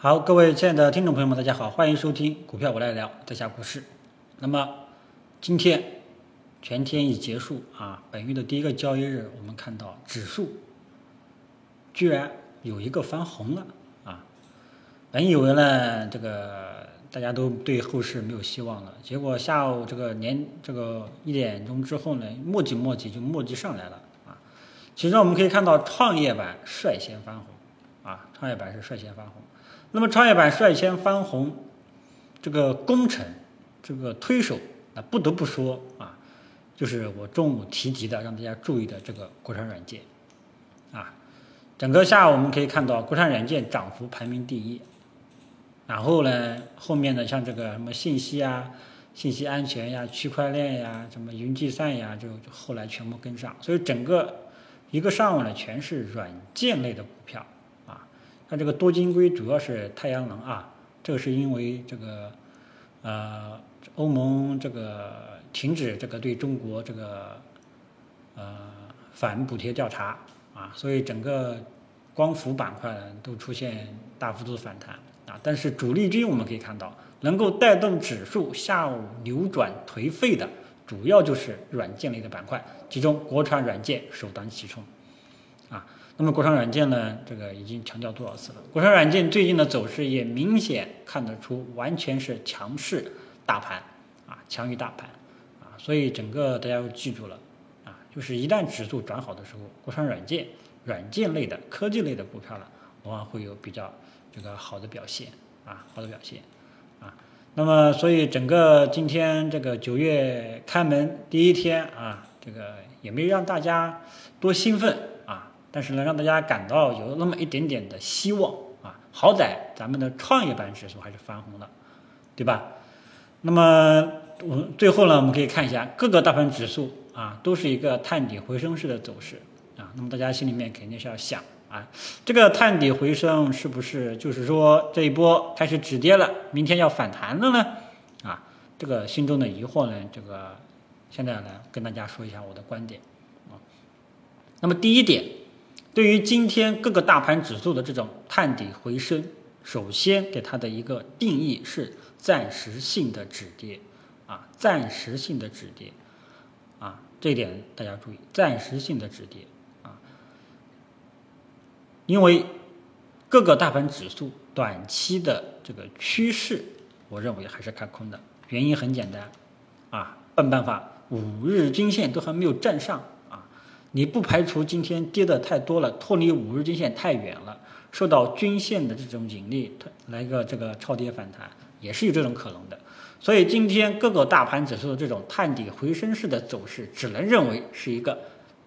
好，各位亲爱的听众朋友们，大家好，欢迎收听股票我来聊在下股市。那么今天全天已结束啊，本月的第一个交易日，我们看到指数居然有一个翻红了啊！本以为呢，这个大家都对后市没有希望了，结果下午这个年这个一点钟之后呢，磨叽磨叽就磨叽上来了啊！其中我们可以看到创业板率先翻红啊，创业板是率先翻红。那么创业板率先翻红，这个功臣，这个推手，那不得不说啊，就是我中午提及的让大家注意的这个国产软件，啊，整个下午我们可以看到国产软件涨幅排名第一，然后呢，后面的像这个什么信息啊、信息安全呀、区块链呀、什么云计算呀，就后来全部跟上，所以整个一个上午呢，全是软件类的股票。它这个多晶硅主要是太阳能啊，这个是因为这个呃欧盟这个停止这个对中国这个呃反补贴调查啊，所以整个光伏板块呢都出现大幅度反弹啊。但是主力军我们可以看到，能够带动指数下午扭转颓废的，主要就是软件类的板块，其中国产软件首当其冲啊。那么国产软件呢？这个已经强调多少次了？国产软件最近的走势也明显看得出，完全是强势大盘啊，强于大盘啊。所以整个大家要记住了啊，就是一旦指数转好的时候，国产软件、软件类的科技类的股票呢，往往会有比较这个好的表现啊，好的表现啊。那么，所以整个今天这个九月开门第一天啊，这个也没让大家多兴奋。但是呢，让大家感到有那么一点点的希望啊！好歹咱们的创业板指数还是翻红了，对吧？那么我最后呢，我们可以看一下各个大盘指数啊，都是一个探底回升式的走势啊。那么大家心里面肯定是要想啊，这个探底回升是不是就是说这一波开始止跌了，明天要反弹了呢？啊，这个心中的疑惑呢，这个现在呢，跟大家说一下我的观点啊。那么第一点。对于今天各个大盘指数的这种探底回升，首先给它的一个定义是暂时性的止跌，啊，暂时性的止跌，啊，这一点大家注意，暂时性的止跌，啊，因为各个大盘指数短期的这个趋势，我认为还是看空的，原因很简单，啊，笨办法，五日均线都还没有站上。你不排除今天跌的太多了，脱离五日均线太远了，受到均线的这种引力，来个这个超跌反弹，也是有这种可能的。所以今天各个大盘指数的这种探底回升式的走势，只能认为是一个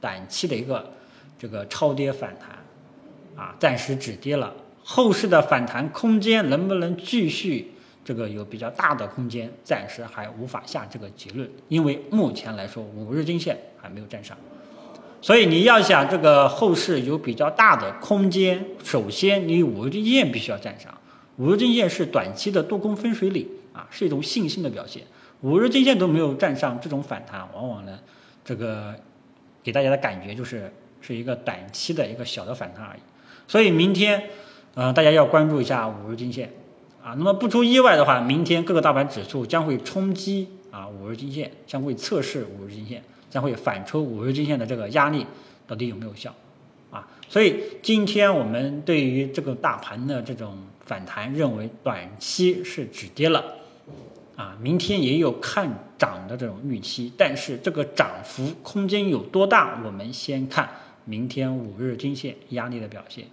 短期的一个这个超跌反弹，啊，暂时止跌了。后市的反弹空间能不能继续这个有比较大的空间，暂时还无法下这个结论，因为目前来说五日均线还没有站上。所以你要想这个后市有比较大的空间，首先你五日均线必须要站上。五日均线是短期的多空分水岭啊，是一种信心的表现。五日均线都没有站上，这种反弹往往呢，这个给大家的感觉就是是一个短期的一个小的反弹而已。所以明天，嗯，大家要关注一下五日均线啊。那么不出意外的话，明天各个大盘指数将会冲击啊五日均线，将会测试五日均线。将会反抽五日均线的这个压力到底有没有效啊？所以今天我们对于这个大盘的这种反弹，认为短期是止跌了啊，明天也有看涨的这种预期，但是这个涨幅空间有多大？我们先看明天五日均线压力的表现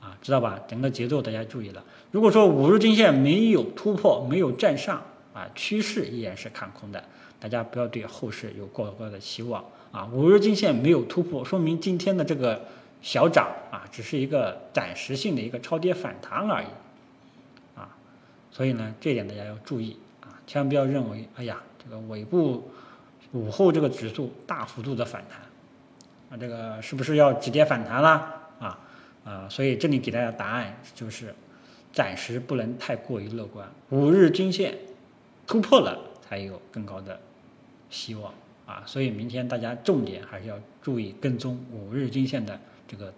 啊，知道吧？整个节奏大家注意了。如果说五日均线没有突破，没有站上啊，趋势依然是看空的。大家不要对后市有过高的期望啊！五日均线没有突破，说明今天的这个小涨啊，只是一个暂时性的一个超跌反弹而已啊！所以呢，这点大家要注意啊，千万不要认为，哎呀，这个尾部午后这个指数大幅度的反弹啊，这个是不是要止跌反弹啦？啊啊！所以这里给大家答案就是，暂时不能太过于乐观，五日均线突破了才有更高的。希望啊，所以明天大家重点还是要注意跟踪五日均线的这个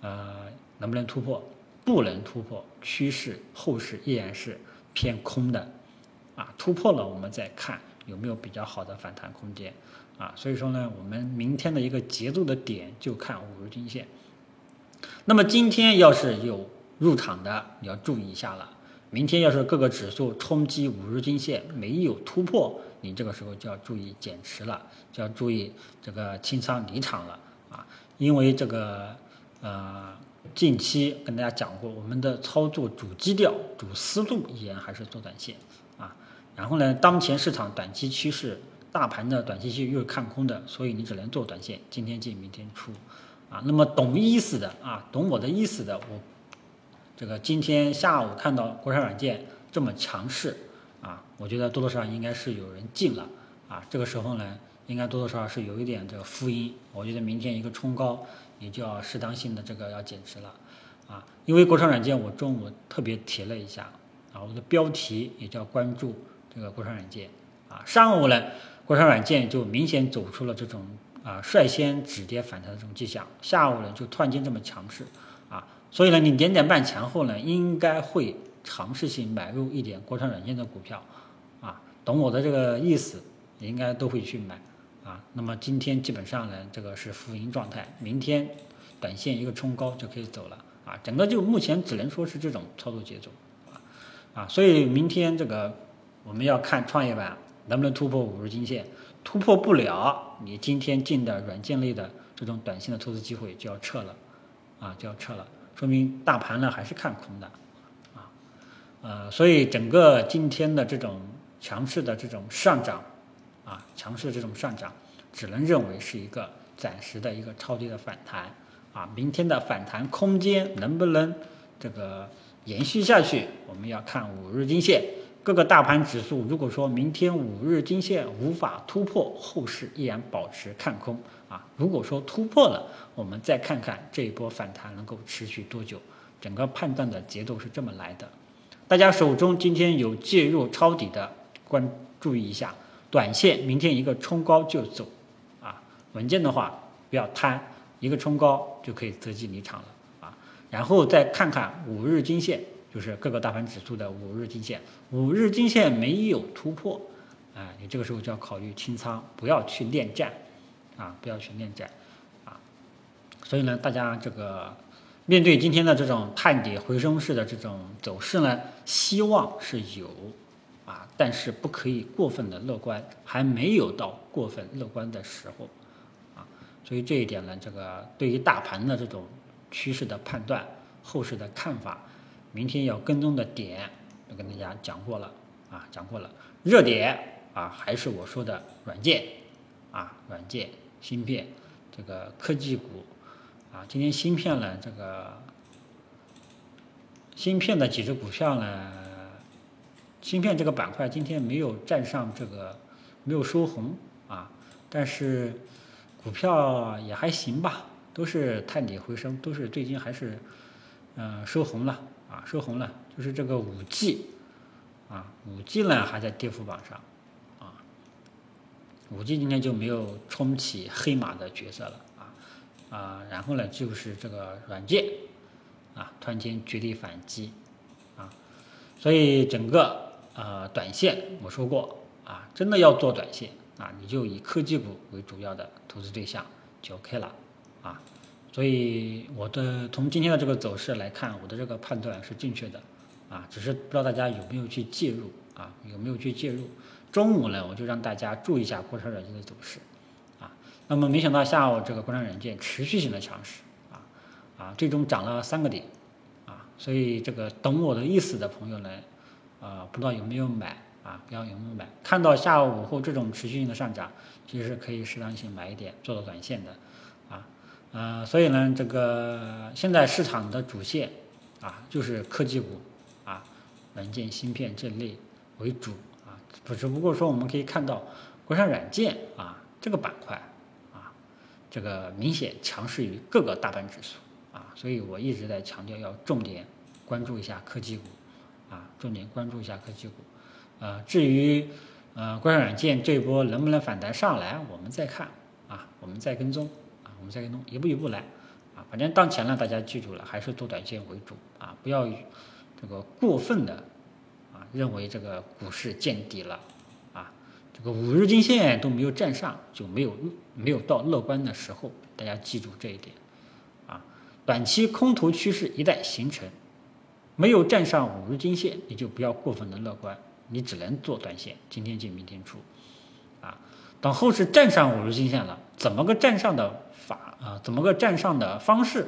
呃能不能突破不能突破，趋势后市依然是偏空的，啊，突破了我们再看有没有比较好的反弹空间，啊，所以说呢，我们明天的一个节奏的点就看五日均线。那么今天要是有入场的，你要注意一下了。明天要是各个指数冲击五日均线没有突破，你这个时候就要注意减持了，就要注意这个清仓离场了啊，因为这个呃。近期跟大家讲过，我们的操作主基调、主思路依然还是做短线啊。然后呢，当前市场短期趋势，大盘的短期趋势又是看空的，所以你只能做短线，今天进，明天出啊。那么懂意思的啊，懂我的意思的，我这个今天下午看到国产软件这么强势啊，我觉得多多少少应该是有人进了啊。这个时候呢，应该多多少少是有一点这个福音，我觉得明天一个冲高。也就要适当性的这个要减持了，啊，因为国产软件我中午特别提了一下，啊，我的标题也叫关注这个国产软件，啊，上午呢，国产软件就明显走出了这种啊率先止跌反弹的这种迹象，下午呢就突然间这么强势，所以呢你两点半前后呢应该会尝试性买入一点国产软件的股票，啊，懂我的这个意思，应该都会去买。啊，那么今天基本上呢，这个是浮盈状态，明天短线一个冲高就可以走了。啊，整个就目前只能说是这种操作节奏。啊啊，所以明天这个我们要看创业板能不能突破五日均线，突破不了，你今天进的软件类的这种短线的投资机会就要撤了。啊，就要撤了，说明大盘呢还是看空的啊呃，所以整个今天的这种强势的这种上涨。啊，强势的这种上涨，只能认为是一个暂时的一个超跌的反弹啊。明天的反弹空间能不能这个延续下去，我们要看五日均线。各个大盘指数，如果说明天五日均线无法突破，后市依然保持看空啊。如果说突破了，我们再看看这一波反弹能够持续多久。整个判断的节奏是这么来的。大家手中今天有介入抄底的，关注意一下。短线明天一个冲高就走，啊，稳健的话不要贪，一个冲高就可以择机离场了啊。然后再看看五日均线，就是各个大盘指数的五日均线，五日均线没有突破，啊，你这个时候就要考虑清仓，不要去恋战，啊，不要去恋战，啊。所以呢，大家这个面对今天的这种探底回升式的这种走势呢，希望是有。啊，但是不可以过分的乐观，还没有到过分乐观的时候，啊，所以这一点呢，这个对于大盘的这种趋势的判断、后市的看法，明天要跟踪的点，都跟大家讲过了，啊，讲过了，热点啊，还是我说的软件，啊，软件、芯片，这个科技股，啊，今天芯片呢，这个芯片的几只股票呢？芯片这个板块今天没有站上这个，没有收红啊，但是股票也还行吧，都是探底回升，都是最近还是嗯收红了啊，收红了，就是这个五 G 啊，五 G 呢还在跌幅榜上啊，五 G 今天就没有冲起黑马的角色了啊啊，然后呢就是这个软件啊，突然间绝地反击啊，所以整个。呃，短线我说过啊，真的要做短线啊，你就以科技股为主要的投资对象就 OK 了啊。所以我的从今天的这个走势来看，我的这个判断是正确的啊，只是不知道大家有没有去介入啊，有没有去介入？中午呢，我就让大家注意一下国产软件的走势啊。那么没想到下午这个国产软件持续性的强势啊啊，最终涨了三个点啊。所以这个懂我的意思的朋友呢？啊，不知道有没有买啊？不知道有没有买？看到下午午后这种持续性的上涨，其实可以适当性买一点，做做短线的，啊，呃，所以呢，这个现在市场的主线啊，就是科技股啊，软件、芯片这类为主啊，不只不过说我们可以看到国产软件啊这个板块啊，这个明显强势于各个大盘指数啊，所以我一直在强调要重点关注一下科技股。啊，重点关注一下科技股，呃，至于呃，国产软件这一波能不能反弹上来，我们再看啊，我们再跟踪，我们再给弄，一步一步来啊，反正当前呢，大家记住了，还是做短线为主啊，不要这个过分的啊认为这个股市见底了啊，这个五日均线都没有站上，就没有没有到乐观的时候，大家记住这一点啊，短期空头趋势一旦形成。没有站上五日均线，你就不要过分的乐观，你只能做短线，今天进明天出，啊，等后市站上五日均线了，怎么个站上的啊？怎么个站上的方式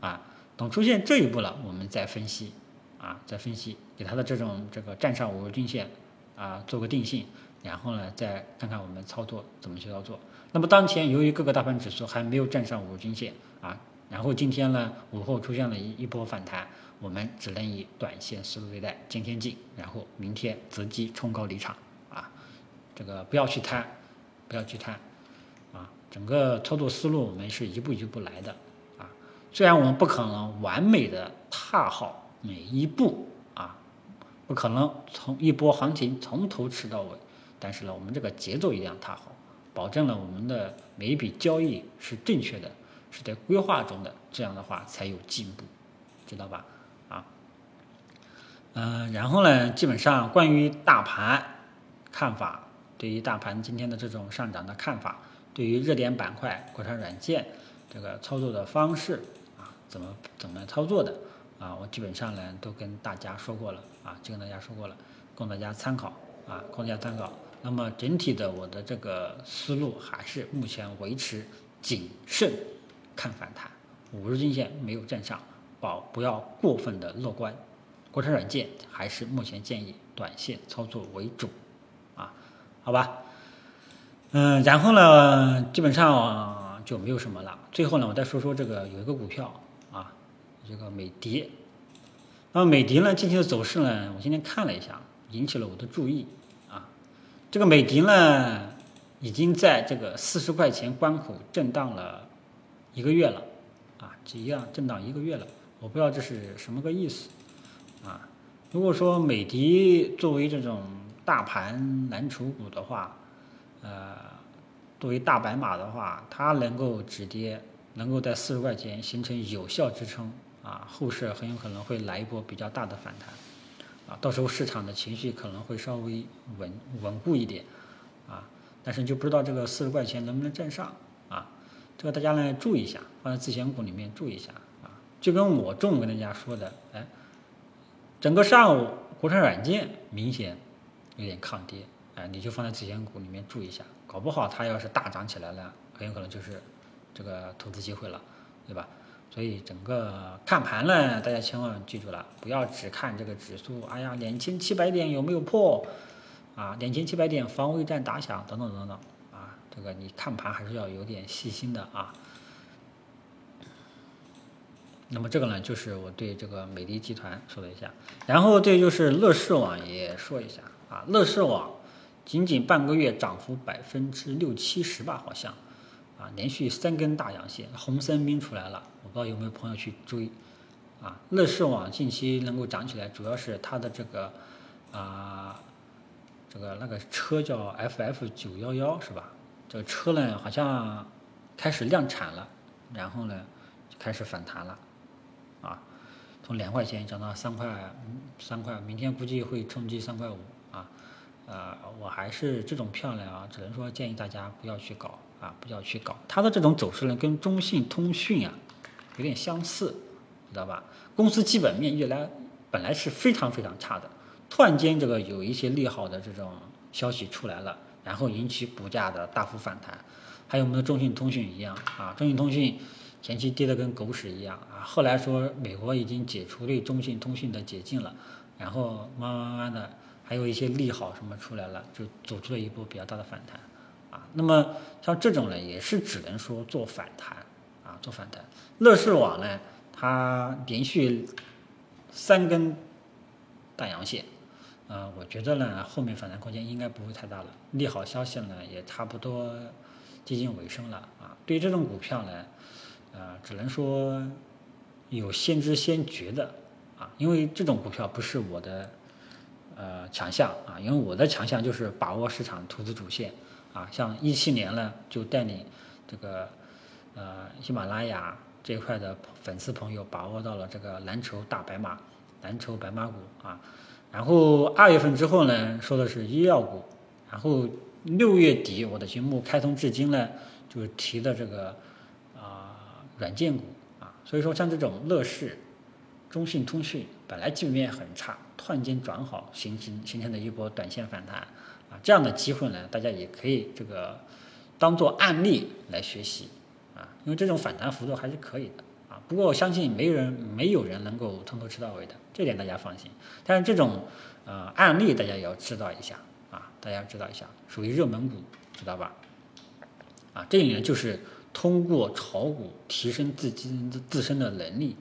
啊？等出现这一步了，我们再分析，啊，再分析给它的这种这个站上五日均线啊做个定性，然后呢再看看我们操作怎么去操作。那么当前由于各个大盘指数还没有站上五日均线啊，然后今天呢午后出现了一一波反弹。我们只能以短线思路对待，今天进，然后明天择机冲高离场啊！这个不要去贪，不要去贪！整个操作思路我们是一步一步来的啊。虽然我们不可能完美的踏好每一步啊，不可能从一波行情从头吃到尾，但是呢，我们这个节奏一定要踏好，保证了我们的每一笔交易是正确的，是在规划中的，这样的话才有进步，知道吧？啊嗯，然后呢，基本上关于大盘看法，对于大盘今天的这种上涨的看法，对于热点板块、国产软件这个操作的方式啊，怎么怎么操作的啊，我基本上呢都跟大家说过了啊，就跟大家说过了，供大家参考啊，供大家参考。那么整体的我的这个思路还是目前维持谨慎看反弹，五日均线没有站上，保不要过分的乐观。国产软件还是目前建议短线操作为主，啊，好吧，嗯，然后呢，基本上就没有什么了。最后呢，我再说说这个有一个股票啊，这个美的。那么美的呢，近期的走势呢，我今天看了一下，引起了我的注意啊。这个美的呢，已经在这个四十块钱关口震荡了一个月了，啊，一样震荡一个月了。我不知道这是什么个意思。啊，如果说美的作为这种大盘蓝筹股的话，呃，作为大白马的话，它能够止跌，能够在四十块钱形成有效支撑，啊，后市很有可能会来一波比较大的反弹，啊，到时候市场的情绪可能会稍微稳稳固一点，啊，但是就不知道这个四十块钱能不能站上，啊，这个大家呢注意一下，放在自选股里面注意一下，啊，就跟我中午跟大家说的，哎。整个上午，国产软件明显有点抗跌，哎，你就放在自选股里面注意一下，搞不好它要是大涨起来了，很有可能就是这个投资机会了，对吧？所以整个看盘呢，大家千万记住了，不要只看这个指数，哎呀，两千七百点有没有破？啊，两千七百点防卫战打响，等等等等，啊，这个你看盘还是要有点细心的啊。那么这个呢，就是我对这个美的集团说了一下，然后这就是乐视网也说一下啊。乐视网仅仅半个月涨幅百分之六七十吧，好像啊，连续三根大阳线，红三兵出来了。我不知道有没有朋友去追啊？乐视网近期能够涨起来，主要是它的这个啊，这个那个车叫 FF 九幺幺是吧？这个车呢好像开始量产了，然后呢就开始反弹了。啊，从两块钱涨到三块，三块，明天估计会冲击三块五，呃，我还是这种漂亮啊，只能说建议大家不要去搞啊，不要去搞。它的这种走势呢，跟中信通讯啊有点相似，知道吧？公司基本面越来本来是非常非常差的，突然间这个有一些利好的这种消息出来了，然后引起股价的大幅反弹。还有我们的中信通讯一样啊，中信通讯。前期跌得跟狗屎一样啊，后来说美国已经解除对中信通讯的解禁了，然后慢慢慢慢的还有一些利好什么出来了，就走出了一波比较大的反弹啊。那么像这种呢，也是只能说做反弹啊，做反弹。乐视网呢，它连续三根大阳线，啊，我觉得呢后面反弹空间应该不会太大了，利好消息呢也差不多接近尾声了啊。对于这种股票呢。啊，只能说有先知先觉的啊，因为这种股票不是我的呃强项啊，因为我的强项就是把握市场投资主线啊，像一七年呢就带领这个呃喜马拉雅这一块的粉丝朋友把握到了这个蓝筹大白马、蓝筹白马股啊。然后二月份之后呢，说的是医药股，然后六月底我的节目开通至今呢，就是提的这个啊软件股啊。所以说像这种乐视、中信通讯本来基本面很差，突然间转好，形成形成的一波短线反弹啊，这样的机会呢，大家也可以这个当做案例来学习啊，因为这种反弹幅度还是可以的啊。不过我相信没人没有人能够从头吃到尾的，这点大家放心。但是这种呃案例大家也要知道一下啊，大家知道一下，属于热门股，知道吧？啊，这里呢就是通过炒股提升自己自身的能力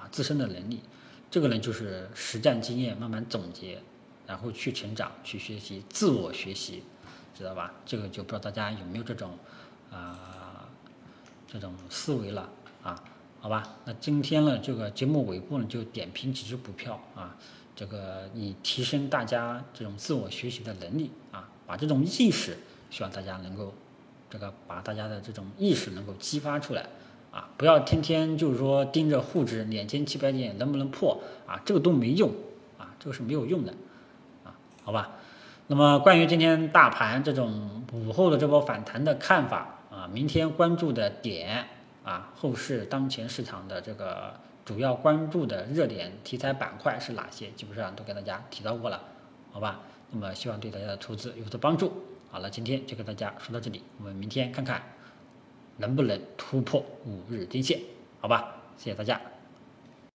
啊，自身的能力，这个呢就是实战经验慢慢总结，然后去成长，去学习，自我学习，知道吧？这个就不知道大家有没有这种啊这种思维了啊。好吧，那今天呢，这个节目尾部呢，就点评几只股票啊，这个以提升大家这种自我学习的能力啊，把这种意识，希望大家能够，这个把大家的这种意识能够激发出来啊，不要天天就是说盯着沪指两千七百点能不能破啊，这个都没用啊，这个是没有用的啊，好吧，那么关于今天大盘这种午后的这波反弹的看法啊，明天关注的点。啊，后市当前市场的这个主要关注的热点题材板块是哪些？基本上都给大家提到过了，好吧？那么希望对大家的投资有所帮助。好了，今天就跟大家说到这里，我们明天看看能不能突破五日均线，好吧？谢谢大家。